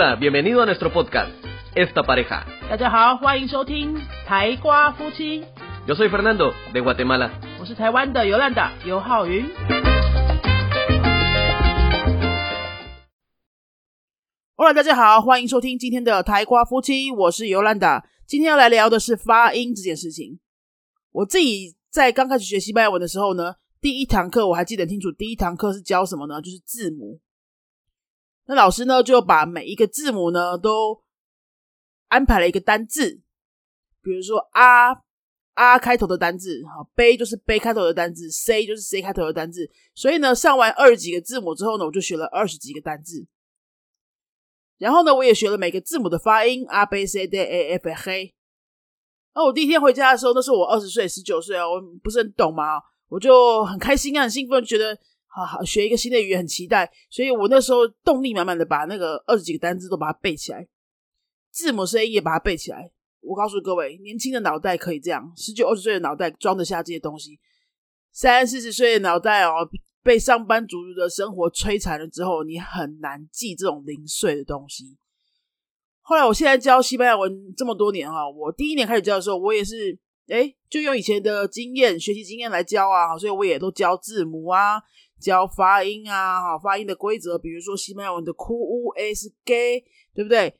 Hola, bienvenido a nuestro podcast, Esta Pareja. 大家好，欢迎收听台瓜夫妻，Yo soy Fernando, de Guatemala. 我是台湾的尤兰达尤浩云。Hola，大家好，欢迎收听今天的台瓜夫妻，我是尤兰达。今天要来聊的是发音这件事情。我自己在刚开始学西班牙文的时候呢，第一堂课我还记得很清楚，第一堂课是教什么呢？就是字母。那老师呢就把每一个字母呢都安排了一个单字，比如说啊啊开头的单字，好杯就是杯开头的单字，C 就是 C 开头的单字。所以呢，上完二十几个字母之后呢，我就学了二十几个单字。然后呢，我也学了每个字母的发音，A B C D A F G。那我第一天回家的时候，那是我二十岁、十九岁啊，我不是很懂嘛，我就很开心啊，很兴奋，觉得好好学一个新的语言，很期待。所以我那时候动力满满的把那个二十几个单字都把它背起来，字母声音也把它背起来。我告诉各位，年轻的脑袋可以这样，十九、二十岁的脑袋装得下这些东西，三四十岁的脑袋哦，被上班族的生活摧残了之后，你很难记这种零碎的东西。后来，我现在教西班牙文这么多年哈，我第一年开始教的时候，我也是哎，就用以前的经验、学习经验来教啊，所以我也都教字母啊，教发音啊，哈，发音的规则，比如说西班牙文的 q u a 是 g，对不对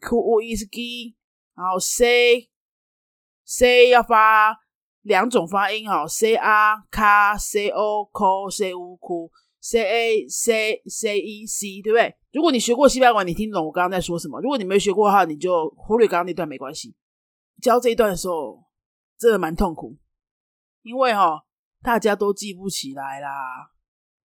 ？q u E S g，然后 c c 要发两种发音哈，c r k c o k c u q c a c c e c，对不对？如果你学过西班牙文，你听懂我刚刚在说什么；如果你没学过的话，你就忽略刚刚那段没关系。教这一段的时候，真的蛮痛苦，因为哈、大家都记不起来啦。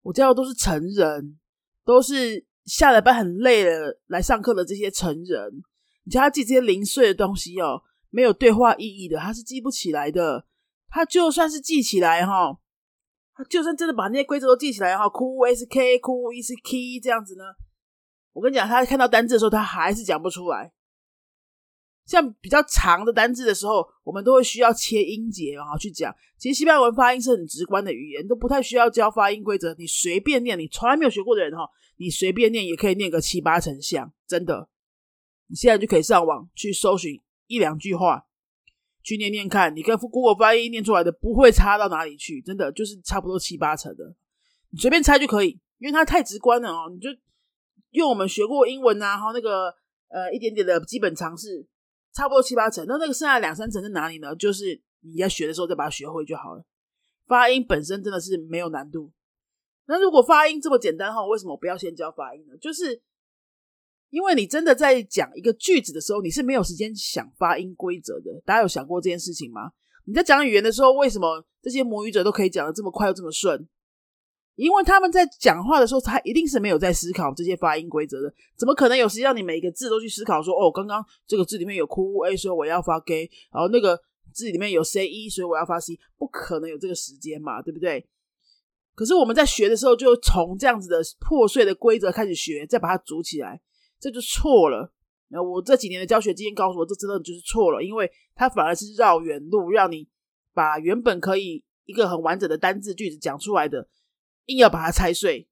我教的都是成人，都是下了班很累了来上课的这些成人。你叫他记这些零碎的东西哦，没有对话意义的，他是记不起来的。他就算是记起来哈，他就算真的把那些规则都记起来哈，Q S K 哭 E 是 K 这样子呢，我跟你讲，他看到单字的时候，他还是讲不出来。像比较长的单字的时候，我们都会需要切音节然后去讲。其实西班牙文发音是很直观的语言，都不太需要教发音规则，你随便念，你从来没有学过的人哈，你随便念也可以念个七八成像，真的。你现在就可以上网去搜寻一两句话，去念念看，你跟 Google 发音念出来的不会差到哪里去，真的就是差不多七八成的，你随便猜就可以，因为它太直观了哦。你就用我们学过英文啊，然后那个呃一点点的基本常识，差不多七八成。那那个剩下两三成在哪里呢？就是你在学的时候再把它学会就好了。发音本身真的是没有难度。那如果发音这么简单的话，为什么不要先教发音呢？就是因为你真的在讲一个句子的时候，你是没有时间想发音规则的。大家有想过这件事情吗？你在讲语言的时候，为什么这些母语者都可以讲的这么快又这么顺？因为他们在讲话的时候，他一定是没有在思考这些发音规则的。怎么可能有时间让你每一个字都去思考说，哦，刚刚这个字里面有哭 a，所以我要发 g，然后那个字里面有 c e，所以我要发 c，不可能有这个时间嘛，对不对？可是我们在学的时候，就从这样子的破碎的规则开始学，再把它组起来。这就错了。那我这几年的教学经验告诉我，这真的就是错了，因为它反而是绕远路，让你把原本可以一个很完整的单字句子讲出来的，硬要把它拆碎，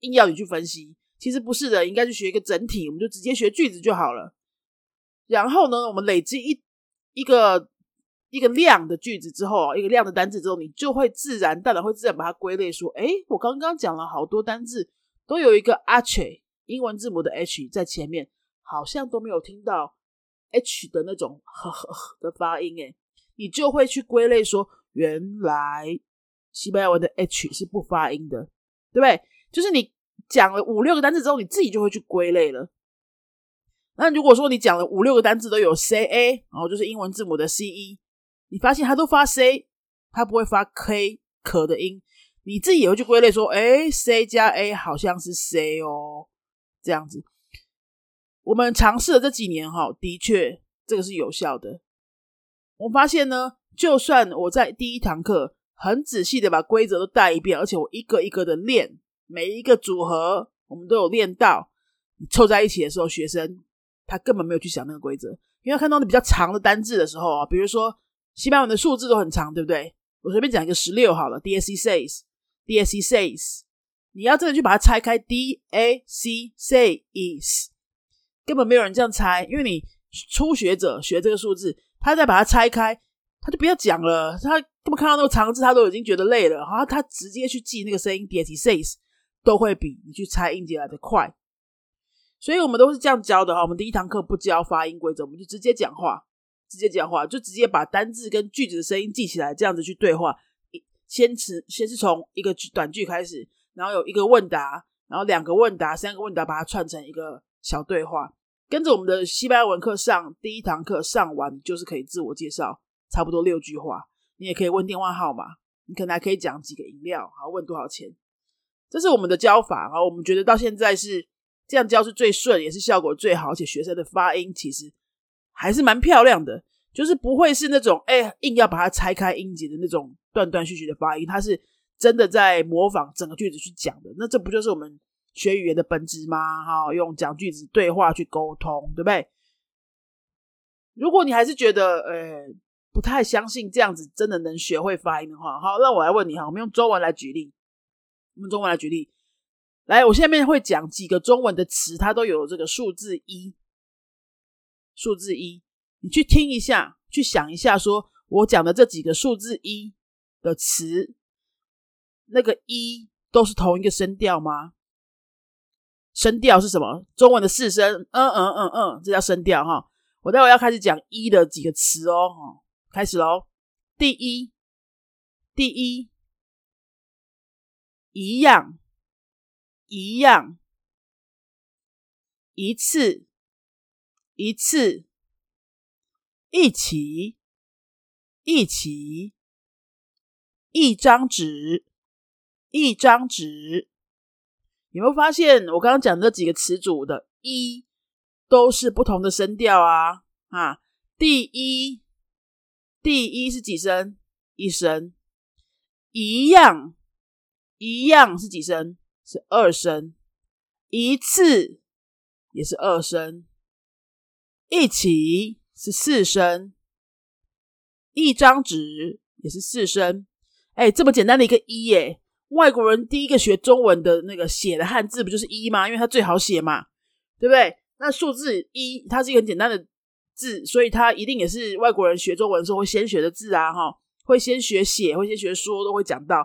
硬要你去分析。其实不是的，应该去学一个整体，我们就直接学句子就好了。然后呢，我们累积一一个一个量的句子之后，一个量的单字之后，你就会自然，大脑会自然把它归类说，诶，我刚刚讲了好多单字，都有一个 h。英文字母的 H 在前面，好像都没有听到 H 的那种 呵呵的发音，诶，你就会去归类说，原来西班牙文的 H 是不发音的，对不对？就是你讲了五六个单字之后，你自己就会去归类了。那如果说你讲了五六个单字都有 C A，然后就是英文字母的 C E，你发现它都发 C，它不会发 K 可的音，你自己也会去归类说，哎，C 加 A 好像是 C 哦。这样子，我们尝试了这几年哈，的确这个是有效的。我发现呢，就算我在第一堂课很仔细的把规则都带一遍，而且我一个一个的练，每一个组合我们都有练到。你凑在一起的时候，学生他根本没有去想那个规则，因为看到那比较长的单字的时候啊，比如说西班牙文的数字都很长，对不对？我随便讲一个十六好了，DAC says，DAC says，。你要真的去把它拆开，D A C say is 根本没有人这样猜，因为你初学者学这个数字，他再把它拆开，他就不要讲了，他他们看到那个长字，他都已经觉得累了，然后他直接去记那个声音叠体 says 都会比你去猜音节来的快。所以我们都是这样教的哈。我们第一堂课不教发音规则，我们就直接讲话，直接讲话，就直接把单字跟句子的声音记起来，这样子去对话。先词先是从一个短句开始，然后有一个问答，然后两个问答，三个问答，把它串成一个小对话。跟着我们的西班牙文课上第一堂课上完，就是可以自我介绍，差不多六句话。你也可以问电话号码，你可能还可以讲几个饮料，好问多少钱。这是我们的教法啊，我们觉得到现在是。这样教是最顺，也是效果最好，而且学生的发音其实还是蛮漂亮的，就是不会是那种哎硬要把它拆开音节的那种断断续续的发音，它是真的在模仿整个句子去讲的。那这不就是我们学语言的本质吗？哈，用讲句子对话去沟通，对不对？如果你还是觉得呃不太相信这样子真的能学会发音的话，好，那我来问你哈，我们用中文来举例，我们中文来举例。来，我下面会讲几个中文的词，它都有这个数字一，数字一，你去听一下，去想一下，说我讲的这几个数字一的词，那个一都是同一个声调吗？声调是什么？中文的四声，嗯嗯嗯嗯，这叫声调哈。我待会要开始讲一的几个词哦，开始喽。第一，第一，一样。一样，一次，一次，一起，一起，一张纸，一张纸。有没有发现我刚刚讲这几个词组的“一”都是不同的声调啊？啊，第一，第一是几声？一声。一样，一样是几声？是二声，一次也是二声，一起是四声，一张纸也是四声。哎，这么简单的一个一，耶，外国人第一个学中文的那个写的汉字不就是一吗？因为它最好写嘛，对不对？那数字一，它是一个很简单的字，所以他一定也是外国人学中文的时候会先学的字啊，哈，会先学写，会先学说，都会讲到。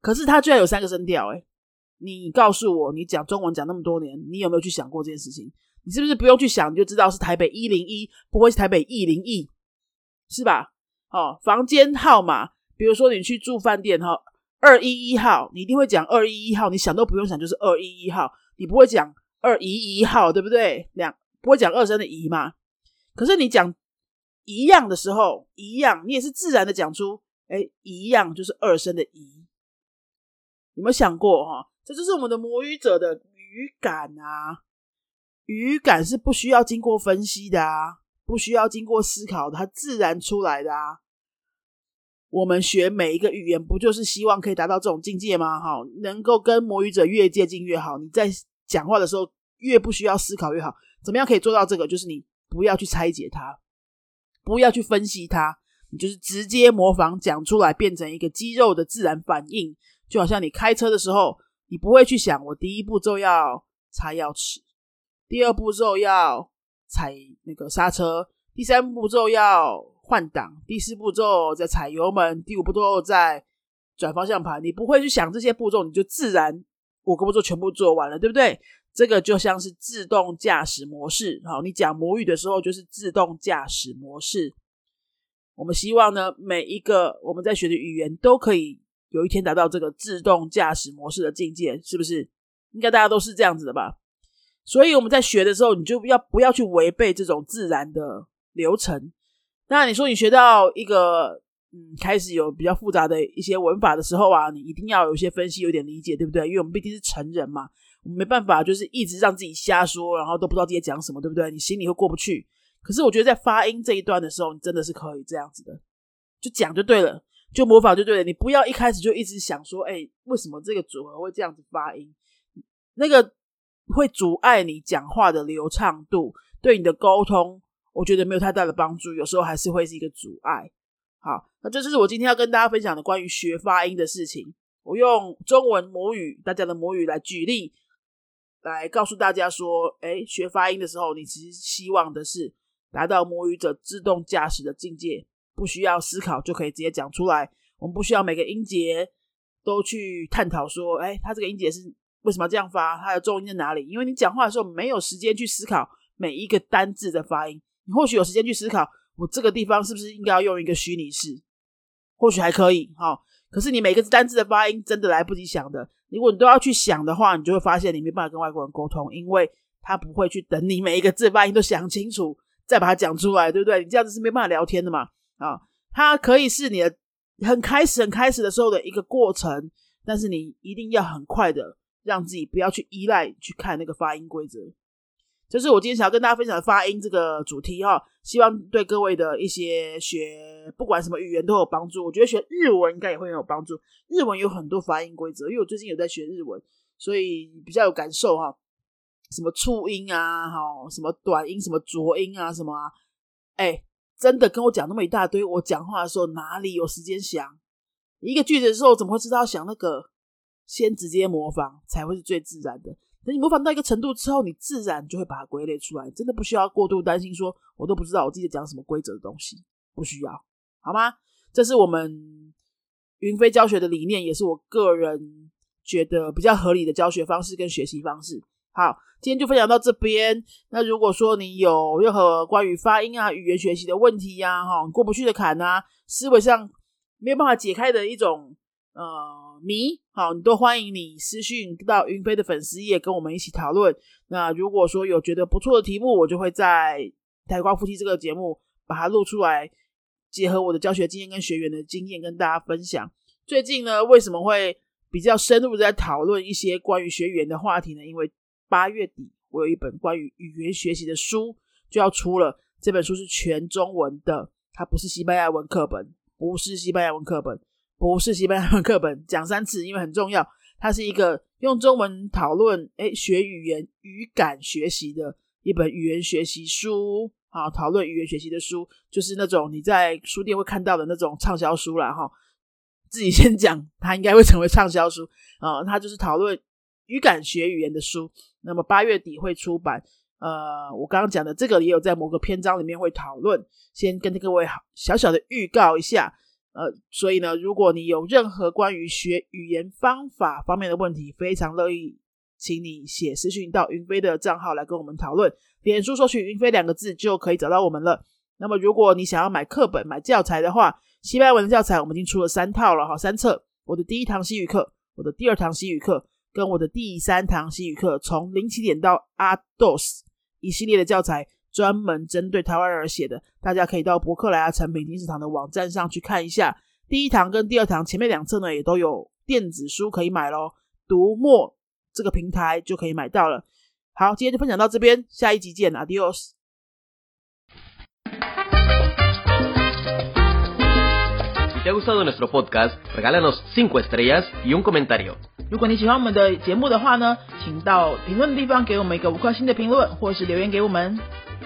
可是他居然有三个声调，哎。你告诉我，你讲中文讲那么多年，你有没有去想过这件事情？你是不是不用去想，你就知道是台北一零一，不会是台北一零一，是吧？哦，房间号码，比如说你去住饭店哈，二一一号，你一定会讲二一一号，你想都不用想，就是二一一号，你不会讲二一一号，对不对？两不会讲二声的一嘛？可是你讲一样的时候，一样，你也是自然的讲出，哎，一样就是二声的一，有没有想过哈？这就是我们的母语者的语感啊，语感是不需要经过分析的啊，不需要经过思考的，它自然出来的啊。我们学每一个语言，不就是希望可以达到这种境界吗？哈，能够跟母语者越接近越好。你在讲话的时候，越不需要思考越好。怎么样可以做到这个？就是你不要去拆解它，不要去分析它，你就是直接模仿讲出来，变成一个肌肉的自然反应，就好像你开车的时候。你不会去想，我第一步骤要插钥匙，第二步骤要踩那个刹车，第三步骤要换挡，第四步骤再踩油门，第五步骤再转方向盘。你不会去想这些步骤，你就自然五个步骤全部做完了，对不对？这个就像是自动驾驶模式。好，你讲母语的时候就是自动驾驶模式。我们希望呢，每一个我们在学的语言都可以。有一天达到这个自动驾驶模式的境界，是不是？应该大家都是这样子的吧？所以我们在学的时候，你就要不要去违背这种自然的流程？那，你说你学到一个嗯，开始有比较复杂的一些文法的时候啊，你一定要有一些分析，有点理解，对不对？因为我们毕竟是成人嘛，我没办法就是一直让自己瞎说，然后都不知道自己讲什么，对不对？你心里会过不去。可是我觉得在发音这一段的时候，你真的是可以这样子的，就讲就对了。就模仿就对了，你不要一开始就一直想说，哎，为什么这个组合会这样子发音？那个会阻碍你讲话的流畅度，对你的沟通，我觉得没有太大的帮助，有时候还是会是一个阻碍。好，那这就是我今天要跟大家分享的关于学发音的事情。我用中文母语，大家的母语来举例，来告诉大家说，哎，学发音的时候，你其实希望的是达到母语者自动驾驶的境界，不需要思考就可以直接讲出来。我们不需要每个音节都去探讨说，哎，它这个音节是为什么这样发，它的重音在哪里？因为你讲话的时候没有时间去思考每一个单字的发音，你或许有时间去思考，我这个地方是不是应该要用一个虚拟式，或许还可以，哈。可是你每个单字的发音真的来不及想的，如果你都要去想的话，你就会发现你没办法跟外国人沟通，因为他不会去等你每一个字发音都想清楚再把它讲出来，对不对？你这样子是没办法聊天的嘛？啊，它可以是你的很开始、很开始的时候的一个过程，但是你一定要很快的让自己不要去依赖去看那个发音规则。这是我今天想要跟大家分享的发音这个主题哈，希望对各位的一些学不管什么语言都有帮助。我觉得学日文应该也会很有帮助。日文有很多发音规则，因为我最近有在学日文，所以比较有感受哈。什么促音啊，哈，什么短音，什么浊音啊，什么啊，哎，真的跟我讲那么一大堆，我讲话的时候哪里有时间想一个句子的时候，怎么会知道想那个？先直接模仿才会是最自然的。你模仿到一个程度之后，你自然就会把它归类出来，真的不需要过度担心。说我都不知道我自己讲什么规则的东西，不需要，好吗？这是我们云飞教学的理念，也是我个人觉得比较合理的教学方式跟学习方式。好，今天就分享到这边。那如果说你有任何关于发音啊、语言学习的问题呀，哈，过不去的坎啊，思维上没有办法解开的一种。呃，迷好，你都欢迎你私讯到云飞的粉丝页跟我们一起讨论。那如果说有觉得不错的题目，我就会在台光夫妻这个节目把它录出来，结合我的教学经验跟学员的经验跟大家分享。最近呢，为什么会比较深入在讨论一些关于学语言的话题呢？因为八月底我有一本关于语言学习的书就要出了，这本书是全中文的，它不是西班牙文课本，不是西班牙文课本。不是西班牙文课本，讲三次，因为很重要。它是一个用中文讨论，哎，学语言语感学习的一本语言学习书。啊，讨论语言学习的书，就是那种你在书店会看到的那种畅销书了哈。自己先讲，它应该会成为畅销书啊。它就是讨论语感学语言的书。那么八月底会出版。呃，我刚刚讲的这个也有在某个篇章里面会讨论。先跟各位好小小的预告一下。呃，所以呢，如果你有任何关于学语言方法方面的问题，非常乐意，请你写私讯到云飞的账号来跟我们讨论。脸书搜寻“云飞”两个字就可以找到我们了。那么，如果你想要买课本、买教材的话，西班牙文的教材我们已经出了三套了哈，三册。我的第一堂西语课，我的第二堂西语课，跟我的第三堂西语课，从零起点到阿 dos 一系列的教材。专门针对台湾人而写的，大家可以到博客来啊、成品、金石堂的网站上去看一下。第一堂跟第二堂前面两册呢，也都有电子书可以买喽。读墨这个平台就可以买到了。好，今天就分享到这边，下一集见，Adios。Si te ha gustado nuestro podcast, regálanos cinco estrellas y un comentario. 如果你喜欢我们的节目的话呢，请到评论的地方给我们一个五颗星的评论，或是留言给我们。